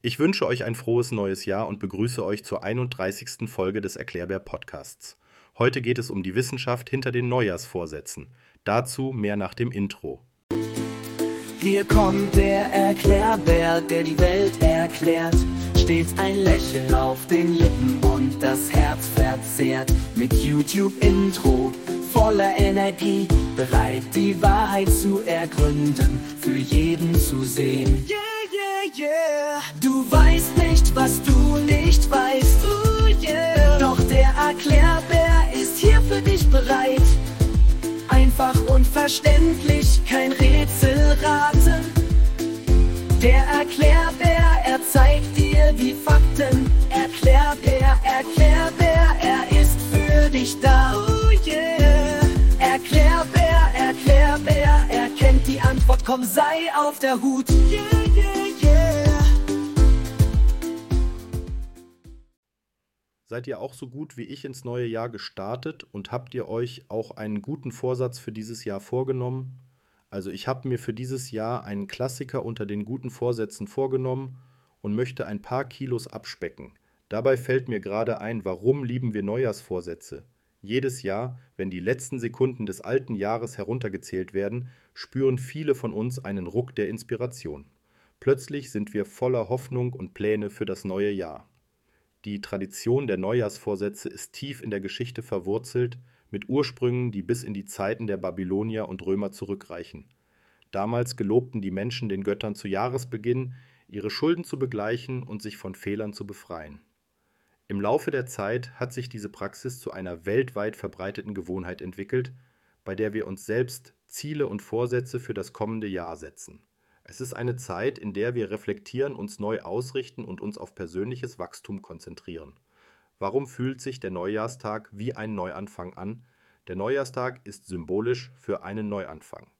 Ich wünsche euch ein frohes neues Jahr und begrüße euch zur 31. Folge des Erklärbär Podcasts. Heute geht es um die Wissenschaft hinter den Neujahrsvorsätzen. Dazu mehr nach dem Intro. Hier kommt der Erklärbär, der die Welt erklärt. Stets ein Lächeln auf den Lippen und das Herz verzehrt. Mit YouTube-Intro voller Energie, bereit die Wahrheit zu ergründen, für jeden zu sehen. Yeah, yeah. Du weißt nicht, was du nicht weißt. Ooh, yeah. Doch der Erklärbär ist hier für dich bereit. Einfach und verständlich, kein Rätselraten. Der Erklärbär, er zeigt dir die Fakten. Erklärbär, Erklärbär, er ist für dich da. Antwort, komm, sei auf der Hut. Yeah, yeah, yeah. Seid ihr auch so gut wie ich ins neue Jahr gestartet und habt ihr euch auch einen guten Vorsatz für dieses Jahr vorgenommen? Also ich habe mir für dieses Jahr einen Klassiker unter den guten Vorsätzen vorgenommen und möchte ein paar Kilos abspecken. Dabei fällt mir gerade ein, warum lieben wir Neujahrsvorsätze? Jedes Jahr, wenn die letzten Sekunden des alten Jahres heruntergezählt werden, spüren viele von uns einen Ruck der Inspiration. Plötzlich sind wir voller Hoffnung und Pläne für das neue Jahr. Die Tradition der Neujahrsvorsätze ist tief in der Geschichte verwurzelt, mit Ursprüngen, die bis in die Zeiten der Babylonier und Römer zurückreichen. Damals gelobten die Menschen den Göttern zu Jahresbeginn, ihre Schulden zu begleichen und sich von Fehlern zu befreien. Im Laufe der Zeit hat sich diese Praxis zu einer weltweit verbreiteten Gewohnheit entwickelt, bei der wir uns selbst Ziele und Vorsätze für das kommende Jahr setzen. Es ist eine Zeit, in der wir reflektieren, uns neu ausrichten und uns auf persönliches Wachstum konzentrieren. Warum fühlt sich der Neujahrstag wie ein Neuanfang an? Der Neujahrstag ist symbolisch für einen Neuanfang.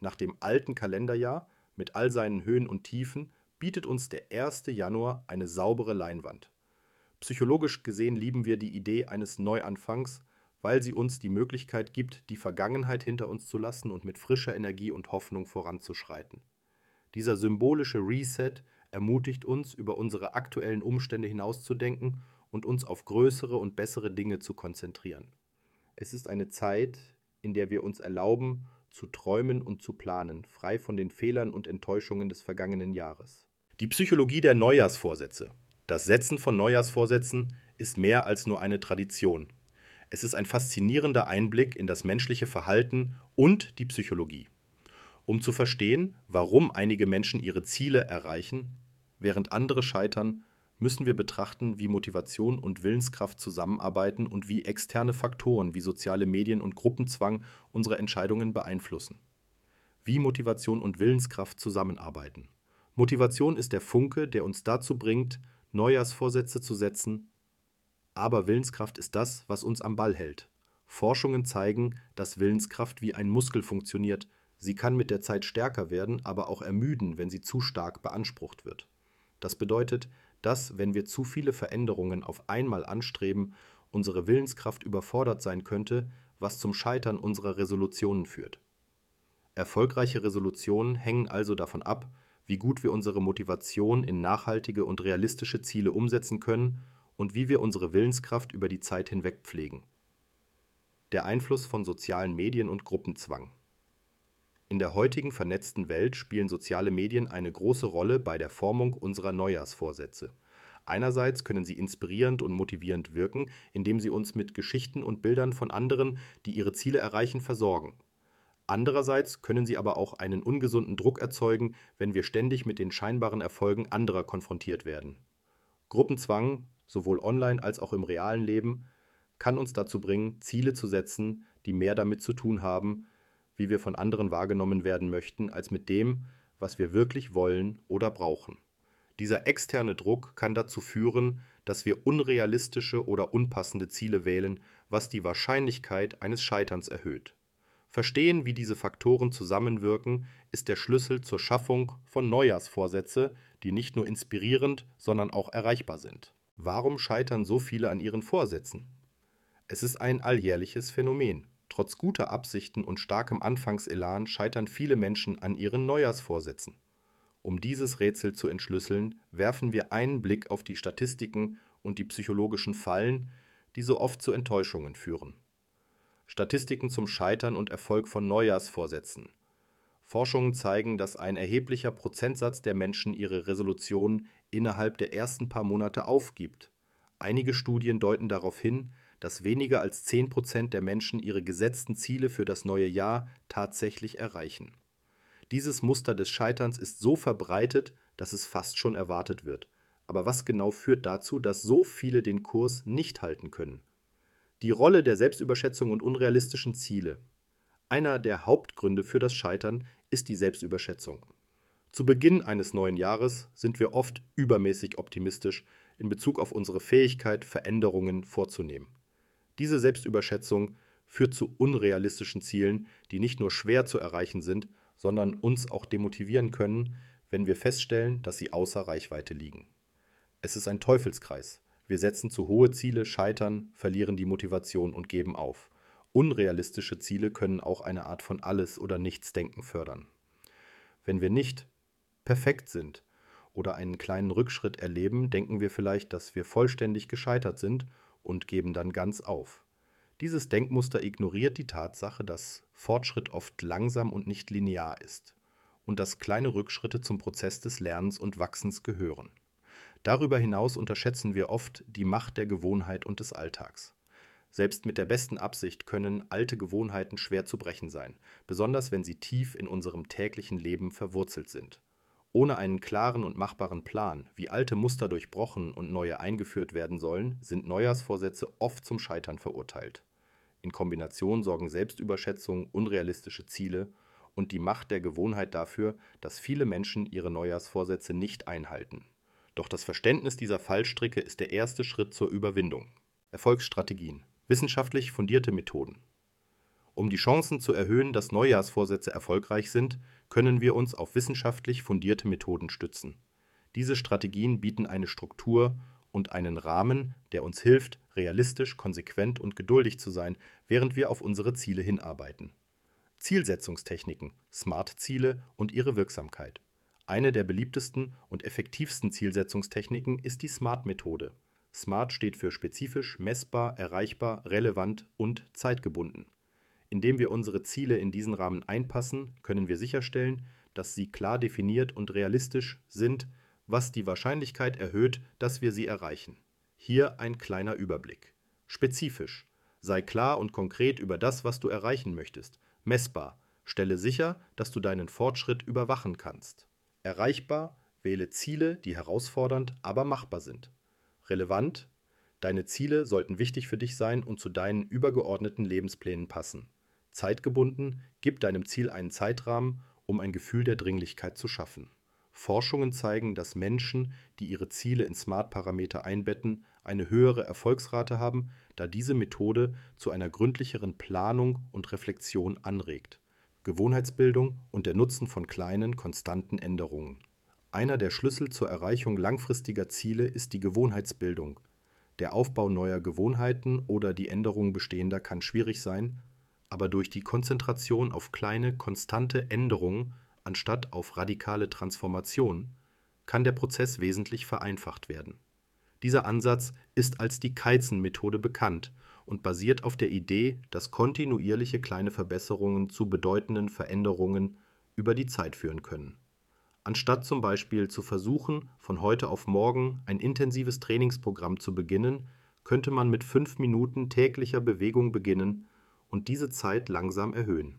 Nach dem alten Kalenderjahr mit all seinen Höhen und Tiefen bietet uns der 1. Januar eine saubere Leinwand. Psychologisch gesehen lieben wir die Idee eines Neuanfangs, weil sie uns die Möglichkeit gibt, die Vergangenheit hinter uns zu lassen und mit frischer Energie und Hoffnung voranzuschreiten. Dieser symbolische Reset ermutigt uns, über unsere aktuellen Umstände hinauszudenken und uns auf größere und bessere Dinge zu konzentrieren. Es ist eine Zeit, in der wir uns erlauben, zu träumen und zu planen, frei von den Fehlern und Enttäuschungen des vergangenen Jahres. Die Psychologie der Neujahrsvorsätze. Das Setzen von Neujahrsvorsätzen ist mehr als nur eine Tradition. Es ist ein faszinierender Einblick in das menschliche Verhalten und die Psychologie. Um zu verstehen, warum einige Menschen ihre Ziele erreichen, während andere scheitern, müssen wir betrachten, wie Motivation und Willenskraft zusammenarbeiten und wie externe Faktoren wie soziale Medien und Gruppenzwang unsere Entscheidungen beeinflussen. Wie Motivation und Willenskraft zusammenarbeiten. Motivation ist der Funke, der uns dazu bringt, Neujahrsvorsätze zu setzen, aber Willenskraft ist das, was uns am Ball hält. Forschungen zeigen, dass Willenskraft wie ein Muskel funktioniert, Sie kann mit der Zeit stärker werden, aber auch ermüden, wenn sie zu stark beansprucht wird. Das bedeutet, dass, wenn wir zu viele Veränderungen auf einmal anstreben, unsere Willenskraft überfordert sein könnte, was zum Scheitern unserer Resolutionen führt. Erfolgreiche Resolutionen hängen also davon ab, wie gut wir unsere Motivation in nachhaltige und realistische Ziele umsetzen können und wie wir unsere Willenskraft über die Zeit hinweg pflegen. Der Einfluss von sozialen Medien und Gruppenzwang. In der heutigen vernetzten Welt spielen soziale Medien eine große Rolle bei der Formung unserer Neujahrsvorsätze. Einerseits können sie inspirierend und motivierend wirken, indem sie uns mit Geschichten und Bildern von anderen, die ihre Ziele erreichen, versorgen. Andererseits können sie aber auch einen ungesunden Druck erzeugen, wenn wir ständig mit den scheinbaren Erfolgen anderer konfrontiert werden. Gruppenzwang, sowohl online als auch im realen Leben, kann uns dazu bringen, Ziele zu setzen, die mehr damit zu tun haben, wie wir von anderen wahrgenommen werden möchten, als mit dem, was wir wirklich wollen oder brauchen. Dieser externe Druck kann dazu führen, dass wir unrealistische oder unpassende Ziele wählen, was die Wahrscheinlichkeit eines Scheiterns erhöht. Verstehen, wie diese Faktoren zusammenwirken, ist der Schlüssel zur Schaffung von Neujahrsvorsätze, die nicht nur inspirierend, sondern auch erreichbar sind. Warum scheitern so viele an ihren Vorsätzen? Es ist ein alljährliches Phänomen. Trotz guter Absichten und starkem Anfangselan scheitern viele Menschen an ihren Neujahrsvorsätzen. Um dieses Rätsel zu entschlüsseln, werfen wir einen Blick auf die Statistiken und die psychologischen Fallen, die so oft zu Enttäuschungen führen. Statistiken zum Scheitern und Erfolg von Neujahrsvorsätzen. Forschungen zeigen, dass ein erheblicher Prozentsatz der Menschen ihre Resolutionen innerhalb der ersten paar Monate aufgibt. Einige Studien deuten darauf hin, dass weniger als 10 Prozent der Menschen ihre gesetzten Ziele für das neue Jahr tatsächlich erreichen. Dieses Muster des Scheiterns ist so verbreitet, dass es fast schon erwartet wird. Aber was genau führt dazu, dass so viele den Kurs nicht halten können? Die Rolle der Selbstüberschätzung und unrealistischen Ziele. Einer der Hauptgründe für das Scheitern ist die Selbstüberschätzung. Zu Beginn eines neuen Jahres sind wir oft übermäßig optimistisch in Bezug auf unsere Fähigkeit, Veränderungen vorzunehmen. Diese Selbstüberschätzung führt zu unrealistischen Zielen, die nicht nur schwer zu erreichen sind, sondern uns auch demotivieren können, wenn wir feststellen, dass sie außer Reichweite liegen. Es ist ein Teufelskreis. Wir setzen zu hohe Ziele, scheitern, verlieren die Motivation und geben auf. Unrealistische Ziele können auch eine Art von alles oder nichts Denken fördern. Wenn wir nicht perfekt sind oder einen kleinen Rückschritt erleben, denken wir vielleicht, dass wir vollständig gescheitert sind und geben dann ganz auf. Dieses Denkmuster ignoriert die Tatsache, dass Fortschritt oft langsam und nicht linear ist und dass kleine Rückschritte zum Prozess des Lernens und Wachsens gehören. Darüber hinaus unterschätzen wir oft die Macht der Gewohnheit und des Alltags. Selbst mit der besten Absicht können alte Gewohnheiten schwer zu brechen sein, besonders wenn sie tief in unserem täglichen Leben verwurzelt sind. Ohne einen klaren und machbaren Plan, wie alte Muster durchbrochen und neue eingeführt werden sollen, sind Neujahrsvorsätze oft zum Scheitern verurteilt. In Kombination sorgen Selbstüberschätzung, unrealistische Ziele und die Macht der Gewohnheit dafür, dass viele Menschen ihre Neujahrsvorsätze nicht einhalten. Doch das Verständnis dieser Fallstricke ist der erste Schritt zur Überwindung. Erfolgsstrategien. Wissenschaftlich fundierte Methoden. Um die Chancen zu erhöhen, dass Neujahrsvorsätze erfolgreich sind, können wir uns auf wissenschaftlich fundierte Methoden stützen. Diese Strategien bieten eine Struktur und einen Rahmen, der uns hilft, realistisch, konsequent und geduldig zu sein, während wir auf unsere Ziele hinarbeiten. Zielsetzungstechniken, Smart-Ziele und ihre Wirksamkeit. Eine der beliebtesten und effektivsten Zielsetzungstechniken ist die SMART-Methode. SMART steht für spezifisch, messbar, erreichbar, relevant und zeitgebunden. Indem wir unsere Ziele in diesen Rahmen einpassen, können wir sicherstellen, dass sie klar definiert und realistisch sind, was die Wahrscheinlichkeit erhöht, dass wir sie erreichen. Hier ein kleiner Überblick. Spezifisch. Sei klar und konkret über das, was du erreichen möchtest. Messbar. Stelle sicher, dass du deinen Fortschritt überwachen kannst. Erreichbar. Wähle Ziele, die herausfordernd, aber machbar sind. Relevant. Deine Ziele sollten wichtig für dich sein und zu deinen übergeordneten Lebensplänen passen. Zeitgebunden. Gib deinem Ziel einen Zeitrahmen, um ein Gefühl der Dringlichkeit zu schaffen. Forschungen zeigen, dass Menschen, die ihre Ziele in Smart-Parameter einbetten, eine höhere Erfolgsrate haben, da diese Methode zu einer gründlicheren Planung und Reflexion anregt. Gewohnheitsbildung und der Nutzen von kleinen, konstanten Änderungen. Einer der Schlüssel zur Erreichung langfristiger Ziele ist die Gewohnheitsbildung. Der Aufbau neuer Gewohnheiten oder die Änderung bestehender kann schwierig sein, aber durch die Konzentration auf kleine, konstante Änderungen anstatt auf radikale Transformation, kann der Prozess wesentlich vereinfacht werden. Dieser Ansatz ist als die Kaizen-Methode bekannt und basiert auf der Idee, dass kontinuierliche kleine Verbesserungen zu bedeutenden Veränderungen über die Zeit führen können. Anstatt zum Beispiel zu versuchen, von heute auf morgen ein intensives Trainingsprogramm zu beginnen, könnte man mit fünf Minuten täglicher Bewegung beginnen und diese Zeit langsam erhöhen.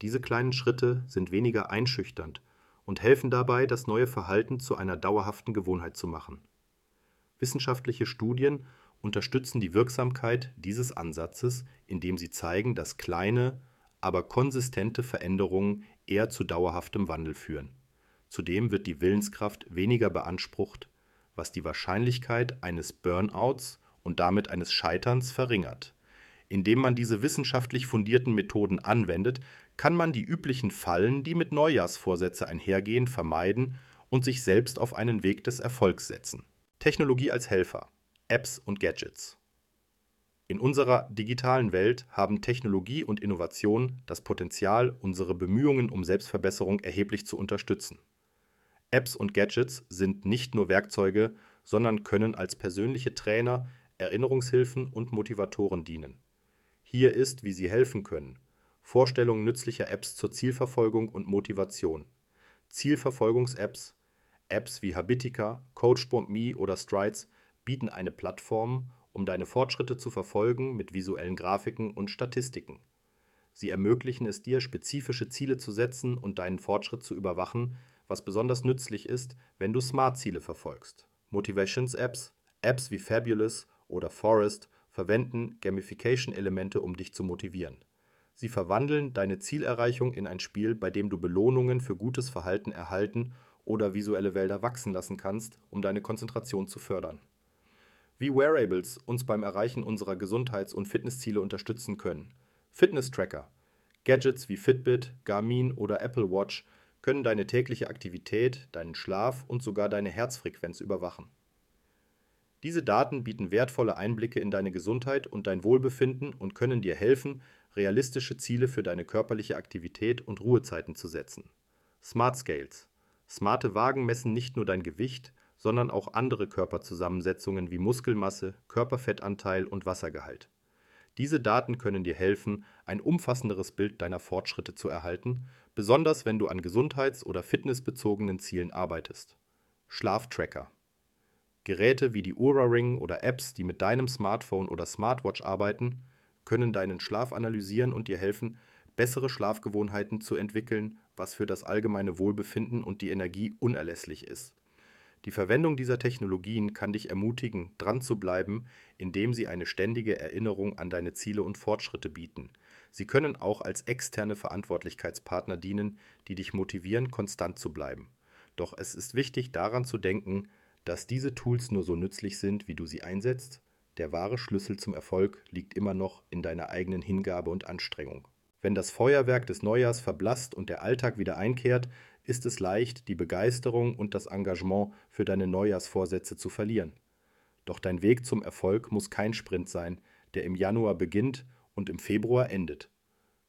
Diese kleinen Schritte sind weniger einschüchternd und helfen dabei, das neue Verhalten zu einer dauerhaften Gewohnheit zu machen. Wissenschaftliche Studien unterstützen die Wirksamkeit dieses Ansatzes, indem sie zeigen, dass kleine, aber konsistente Veränderungen eher zu dauerhaftem Wandel führen. Zudem wird die Willenskraft weniger beansprucht, was die Wahrscheinlichkeit eines Burnouts und damit eines Scheiterns verringert. Indem man diese wissenschaftlich fundierten Methoden anwendet, kann man die üblichen Fallen, die mit Neujahrsvorsätze einhergehen, vermeiden und sich selbst auf einen Weg des Erfolgs setzen. Technologie als Helfer, Apps und Gadgets. In unserer digitalen Welt haben Technologie und Innovation das Potenzial, unsere Bemühungen um Selbstverbesserung erheblich zu unterstützen. Apps und Gadgets sind nicht nur Werkzeuge, sondern können als persönliche Trainer, Erinnerungshilfen und Motivatoren dienen. Hier ist, wie sie helfen können. Vorstellung nützlicher Apps zur Zielverfolgung und Motivation. Zielverfolgungs-Apps, Apps wie Habitica, Coach.me oder Strides bieten eine Plattform, um deine Fortschritte zu verfolgen mit visuellen Grafiken und Statistiken. Sie ermöglichen es dir, spezifische Ziele zu setzen und deinen Fortschritt zu überwachen, was besonders nützlich ist, wenn du Smart-Ziele verfolgst. Motivations-Apps, Apps wie Fabulous oder Forest verwenden Gamification-Elemente, um dich zu motivieren. Sie verwandeln deine Zielerreichung in ein Spiel, bei dem du Belohnungen für gutes Verhalten erhalten oder visuelle Wälder wachsen lassen kannst, um deine Konzentration zu fördern. Wie Wearables uns beim Erreichen unserer Gesundheits- und Fitnessziele unterstützen können. Fitness-Tracker, Gadgets wie Fitbit, Garmin oder Apple Watch können deine tägliche Aktivität, deinen Schlaf und sogar deine Herzfrequenz überwachen. Diese Daten bieten wertvolle Einblicke in deine Gesundheit und dein Wohlbefinden und können dir helfen, realistische Ziele für deine körperliche Aktivität und Ruhezeiten zu setzen. Smart Scales. Smarte Wagen messen nicht nur dein Gewicht, sondern auch andere Körperzusammensetzungen wie Muskelmasse, Körperfettanteil und Wassergehalt. Diese Daten können dir helfen, ein umfassenderes Bild deiner Fortschritte zu erhalten, besonders wenn du an gesundheits- oder fitnessbezogenen Zielen arbeitest. Schlaftracker. Geräte wie die Oura Ring oder Apps, die mit deinem Smartphone oder Smartwatch arbeiten, können deinen Schlaf analysieren und dir helfen, bessere Schlafgewohnheiten zu entwickeln, was für das allgemeine Wohlbefinden und die Energie unerlässlich ist. Die Verwendung dieser Technologien kann dich ermutigen, dran zu bleiben, indem sie eine ständige Erinnerung an deine Ziele und Fortschritte bieten. Sie können auch als externe Verantwortlichkeitspartner dienen, die dich motivieren, konstant zu bleiben. Doch es ist wichtig daran zu denken, dass diese Tools nur so nützlich sind, wie du sie einsetzt. Der wahre Schlüssel zum Erfolg liegt immer noch in deiner eigenen Hingabe und Anstrengung. Wenn das Feuerwerk des Neujahrs verblasst und der Alltag wieder einkehrt, ist es leicht, die Begeisterung und das Engagement für deine Neujahrsvorsätze zu verlieren. Doch dein Weg zum Erfolg muss kein Sprint sein, der im Januar beginnt und im Februar endet.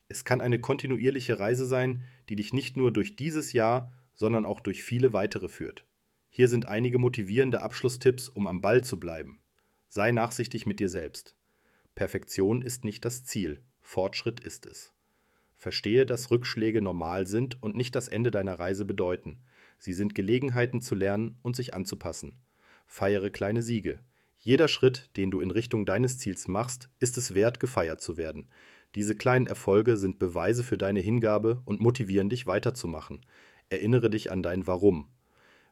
Es kann eine kontinuierliche Reise sein, die dich nicht nur durch dieses Jahr, sondern auch durch viele weitere führt. Hier sind einige motivierende Abschlusstipps, um am Ball zu bleiben. Sei nachsichtig mit dir selbst. Perfektion ist nicht das Ziel, Fortschritt ist es. Verstehe, dass Rückschläge normal sind und nicht das Ende deiner Reise bedeuten. Sie sind Gelegenheiten zu lernen und sich anzupassen. Feiere kleine Siege. Jeder Schritt, den du in Richtung deines Ziels machst, ist es wert, gefeiert zu werden. Diese kleinen Erfolge sind Beweise für deine Hingabe und motivieren dich weiterzumachen. Erinnere dich an dein Warum.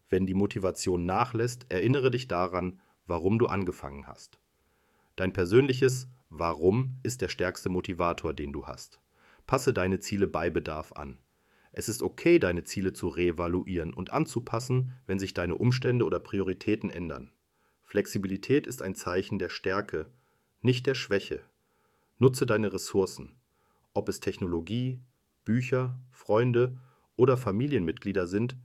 Wenn die Motivation nachlässt, erinnere dich daran, warum du angefangen hast. Dein persönliches Warum ist der stärkste Motivator, den du hast. Passe deine Ziele bei Bedarf an. Es ist okay, deine Ziele zu reevaluieren und anzupassen, wenn sich deine Umstände oder Prioritäten ändern. Flexibilität ist ein Zeichen der Stärke, nicht der Schwäche. Nutze deine Ressourcen, ob es Technologie, Bücher, Freunde oder Familienmitglieder sind,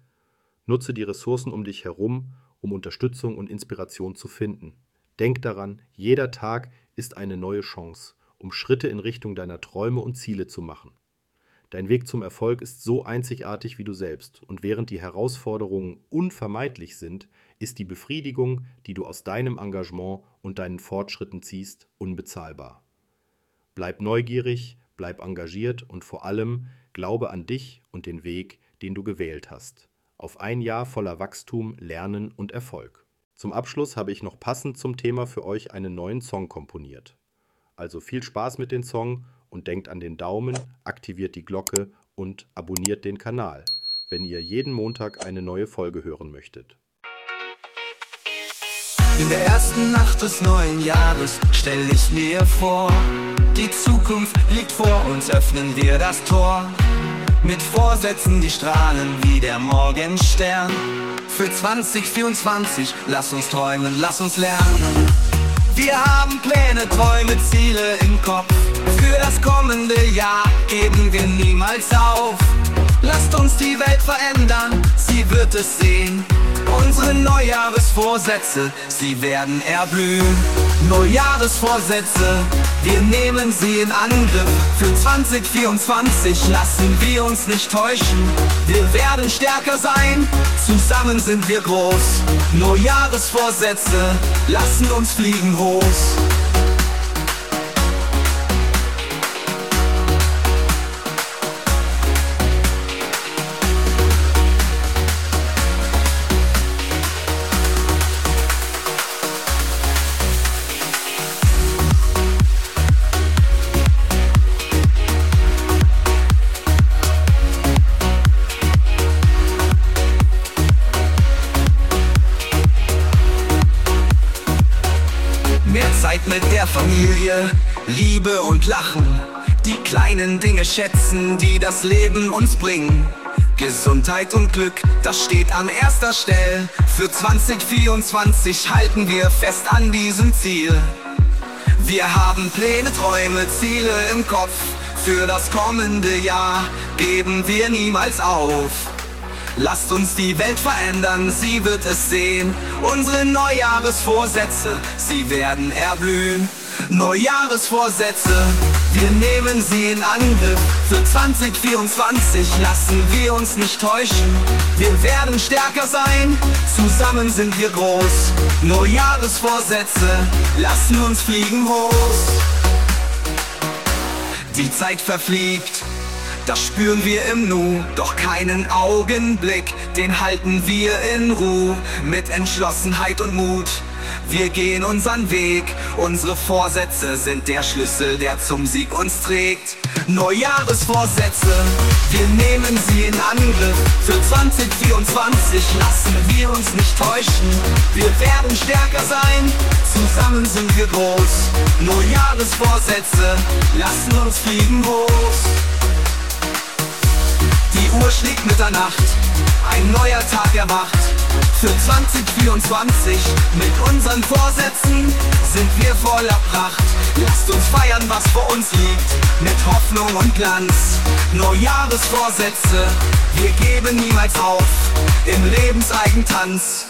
Nutze die Ressourcen um dich herum, um Unterstützung und Inspiration zu finden. Denk daran, jeder Tag ist eine neue Chance, um Schritte in Richtung deiner Träume und Ziele zu machen. Dein Weg zum Erfolg ist so einzigartig wie du selbst, und während die Herausforderungen unvermeidlich sind, ist die Befriedigung, die du aus deinem Engagement und deinen Fortschritten ziehst, unbezahlbar. Bleib neugierig, bleib engagiert und vor allem glaube an dich und den Weg, den du gewählt hast auf ein Jahr voller Wachstum, Lernen und Erfolg. Zum Abschluss habe ich noch passend zum Thema für euch einen neuen Song komponiert. Also viel Spaß mit dem Song und denkt an den Daumen, aktiviert die Glocke und abonniert den Kanal, wenn ihr jeden Montag eine neue Folge hören möchtet. In der ersten Nacht des neuen Jahres stell ich mir vor, die Zukunft liegt vor uns, öffnen wir das Tor. Mit Vorsätzen, die strahlen wie der Morgenstern Für 2024, lass uns träumen, lass uns lernen Wir haben Pläne, Träume, Ziele im Kopf. Für das kommende Jahr geben wir niemals auf. Lasst uns die Welt verändern, sie wird es sehen Unsere Neujahresvorsätze, sie werden erblühen Neujahresvorsätze Wir nehmen sie in Angriff. Für 2024 lassen wir uns nicht täuschen. Wir werden stärker sein, zusammen sind wir groß. Neujahresvorsätze lassen uns fliegen hoch. Schätzen, die das Leben uns bringen. Gesundheit und Glück, das steht an erster Stelle. Für 2024 halten wir fest an diesem Ziel. Wir haben Pläne, Träume, Ziele im Kopf. Für das kommende Jahr geben wir niemals auf. Lasst uns die Welt verändern, sie wird es sehen. Unsere Neujahresvorsätze, sie werden erblühen. Neujahresvorsätze, wir nehmen sie in Angriff. Für 2024 lassen wir uns nicht täuschen. Wir werden stärker sein, zusammen sind wir groß. Neujahresvorsätze, lassen uns fliegen hoch. Die Zeit verfliegt, das spüren wir im Nu, doch keinen Augenblick, den halten wir in Ruhe, mit Entschlossenheit und Mut. Wir gehen unseren Weg, unsere Vorsätze sind der Schlüssel, der zum Sieg uns trägt. Neujahresvorsätze, wir nehmen sie in Angriff. Für 2024 lassen wir uns nicht täuschen. Wir werden stärker sein, zusammen sind wir groß. Neujahresvorsätze, lassen uns fliegen hoch. Die Uhr schlägt Mitternacht, ein neuer Tag erwacht. Für 2024 mit unseren Vorsätzen sind wir voller Pracht. Lasst uns feiern, was vor uns liegt, mit Hoffnung und Glanz. Neujahresvorsätze, wir geben niemals auf im Lebenseigentanz.